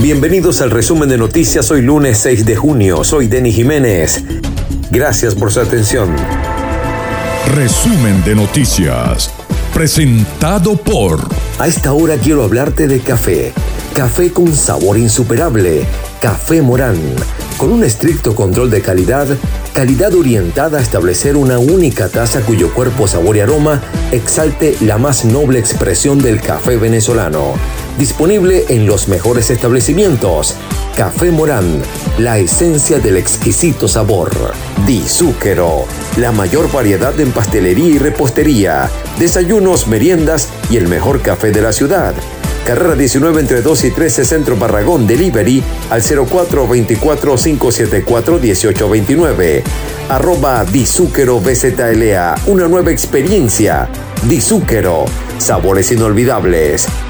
Bienvenidos al resumen de noticias hoy lunes 6 de junio. Soy Denis Jiménez. Gracias por su atención. Resumen de noticias. Presentado por... A esta hora quiero hablarte de café. Café con sabor insuperable. Café Morán. Con un estricto control de calidad, calidad orientada a establecer una única taza cuyo cuerpo, sabor y aroma exalte la más noble expresión del café venezolano Disponible en los mejores establecimientos. Café Morán, la esencia del exquisito sabor. Dizúquero, la mayor variedad en pastelería y repostería, desayunos, meriendas y el mejor café de la ciudad. Carrera 19 entre 2 y 13 Centro Barragón Delivery al 0424-574-1829. Arroba Dizúquero BZLA, una nueva experiencia. Dizúquero, sabores inolvidables.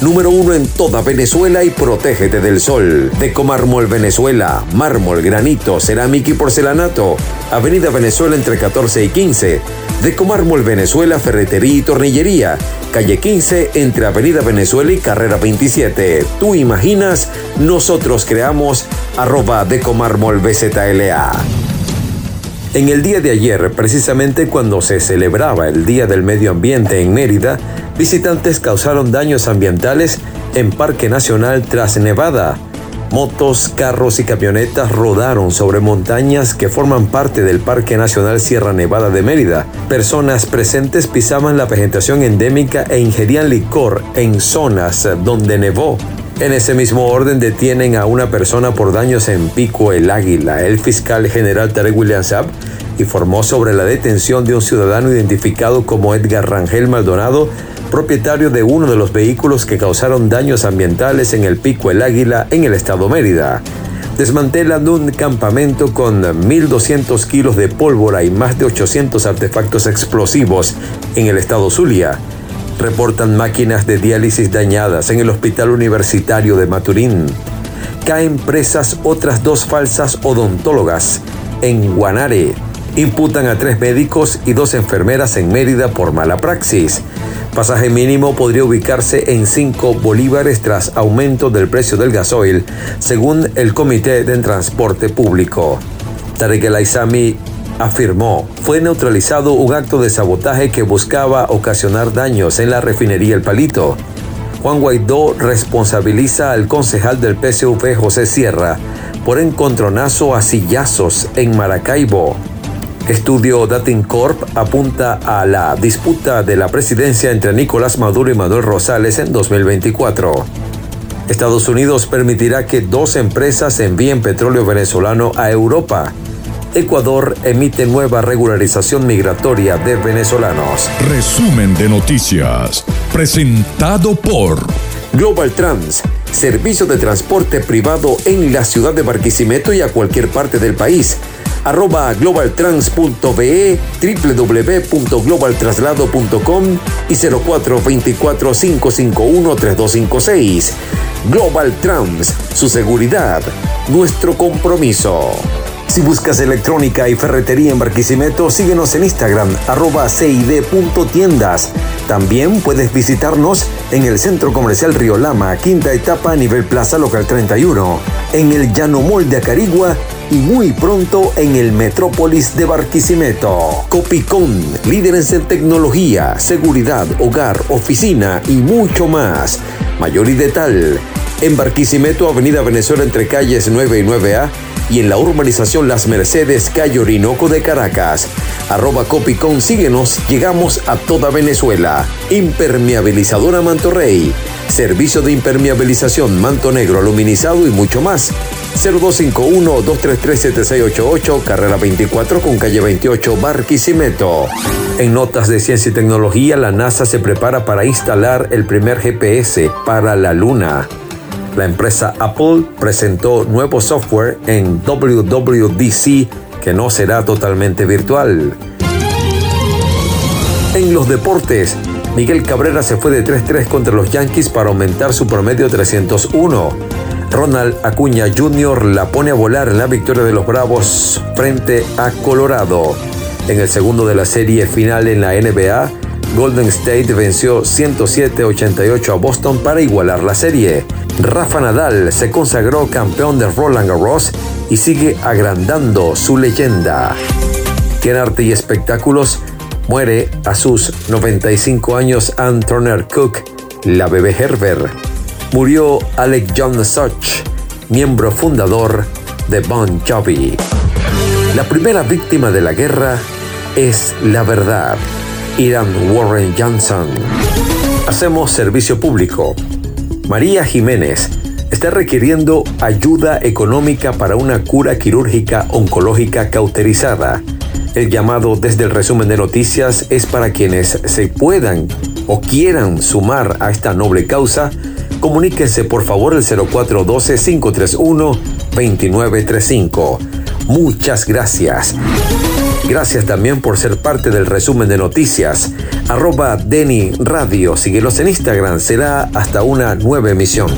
número uno en toda Venezuela y protégete del sol. Decomármol Venezuela, mármol, granito, cerámica y porcelanato. Avenida Venezuela entre 14 y 15. Decomármol Venezuela, ferretería y tornillería. Calle 15 entre Avenida Venezuela y Carrera 27. Tú imaginas, nosotros creamos arroba Decomármol BZLA. En el día de ayer, precisamente cuando se celebraba el Día del Medio Ambiente en Mérida, visitantes causaron daños ambientales en Parque Nacional Tras Nevada. Motos, carros y camionetas rodaron sobre montañas que forman parte del Parque Nacional Sierra Nevada de Mérida. Personas presentes pisaban la vegetación endémica e ingerían licor en zonas donde nevó. En ese mismo orden detienen a una persona por daños en Pico el Águila. El fiscal general Tarek William Saab informó sobre la detención de un ciudadano identificado como Edgar Rangel Maldonado, propietario de uno de los vehículos que causaron daños ambientales en el Pico el Águila en el estado Mérida. Desmantelan un campamento con 1.200 kilos de pólvora y más de 800 artefactos explosivos en el estado Zulia reportan máquinas de diálisis dañadas en el Hospital Universitario de Maturín. Caen presas otras dos falsas odontólogas en Guanare. Imputan a tres médicos y dos enfermeras en Mérida por mala praxis. Pasaje mínimo podría ubicarse en 5 bolívares tras aumento del precio del gasoil, según el Comité de Transporte Público. Tarek El Aizami afirmó, fue neutralizado un acto de sabotaje que buscaba ocasionar daños en la refinería El Palito. Juan Guaidó responsabiliza al concejal del PSV José Sierra por encontronazo a sillazos en Maracaibo. Estudio Datincorp apunta a la disputa de la presidencia entre Nicolás Maduro y Manuel Rosales en 2024. Estados Unidos permitirá que dos empresas envíen petróleo venezolano a Europa. Ecuador emite nueva regularización migratoria de venezolanos. Resumen de noticias, presentado por Global Trans, servicio de transporte privado en la ciudad de Barquisimeto y a cualquier parte del país. Arroba globaltrans.be, www.globaltraslado.com y 0424-551-3256. Global Trans, su seguridad, nuestro compromiso. Si buscas electrónica y ferretería en Barquisimeto, síguenos en Instagram, arroba cid.tiendas. También puedes visitarnos en el Centro Comercial Río Lama, quinta etapa, nivel Plaza Local 31, en el Llano Mall de Acarigua muy pronto en el Metrópolis de Barquisimeto. Copicón, líderes en tecnología, seguridad, hogar, oficina y mucho más. Mayor y de tal. En Barquisimeto, Avenida Venezuela entre calles 9 y 9A y en la urbanización Las Mercedes, calle Orinoco de Caracas. Arroba Copicón, síguenos, llegamos a toda Venezuela. Impermeabilizadora Manto Rey. Servicio de impermeabilización, manto negro, aluminizado y mucho más. 0251-233-7688, carrera 24 con calle 28, Barquisimeto. En notas de ciencia y tecnología, la NASA se prepara para instalar el primer GPS para la Luna. La empresa Apple presentó nuevo software en WWDC que no será totalmente virtual. En los deportes, Miguel Cabrera se fue de 3-3 contra los Yankees para aumentar su promedio 301. Ronald Acuña Jr. la pone a volar en la victoria de los Bravos frente a Colorado. En el segundo de la serie final en la NBA, Golden State venció 107-88 a Boston para igualar la serie. Rafa Nadal se consagró campeón de Roland Garros y sigue agrandando su leyenda. en arte y espectáculos, muere a sus 95 años Ann Turner Cook, la bebé Herbert. Murió Alec John Such, miembro fundador de Bon Jovi. La primera víctima de la guerra es la verdad. Iran Warren Johnson. Hacemos servicio público. María Jiménez está requiriendo ayuda económica para una cura quirúrgica oncológica cauterizada. El llamado desde el resumen de noticias es para quienes se puedan o quieran sumar a esta noble causa. Comuníquese por favor el 0412-531-2935. Muchas gracias. Gracias también por ser parte del resumen de noticias. Arroba Deni Radio. Síguelos en Instagram. Será hasta una nueva emisión.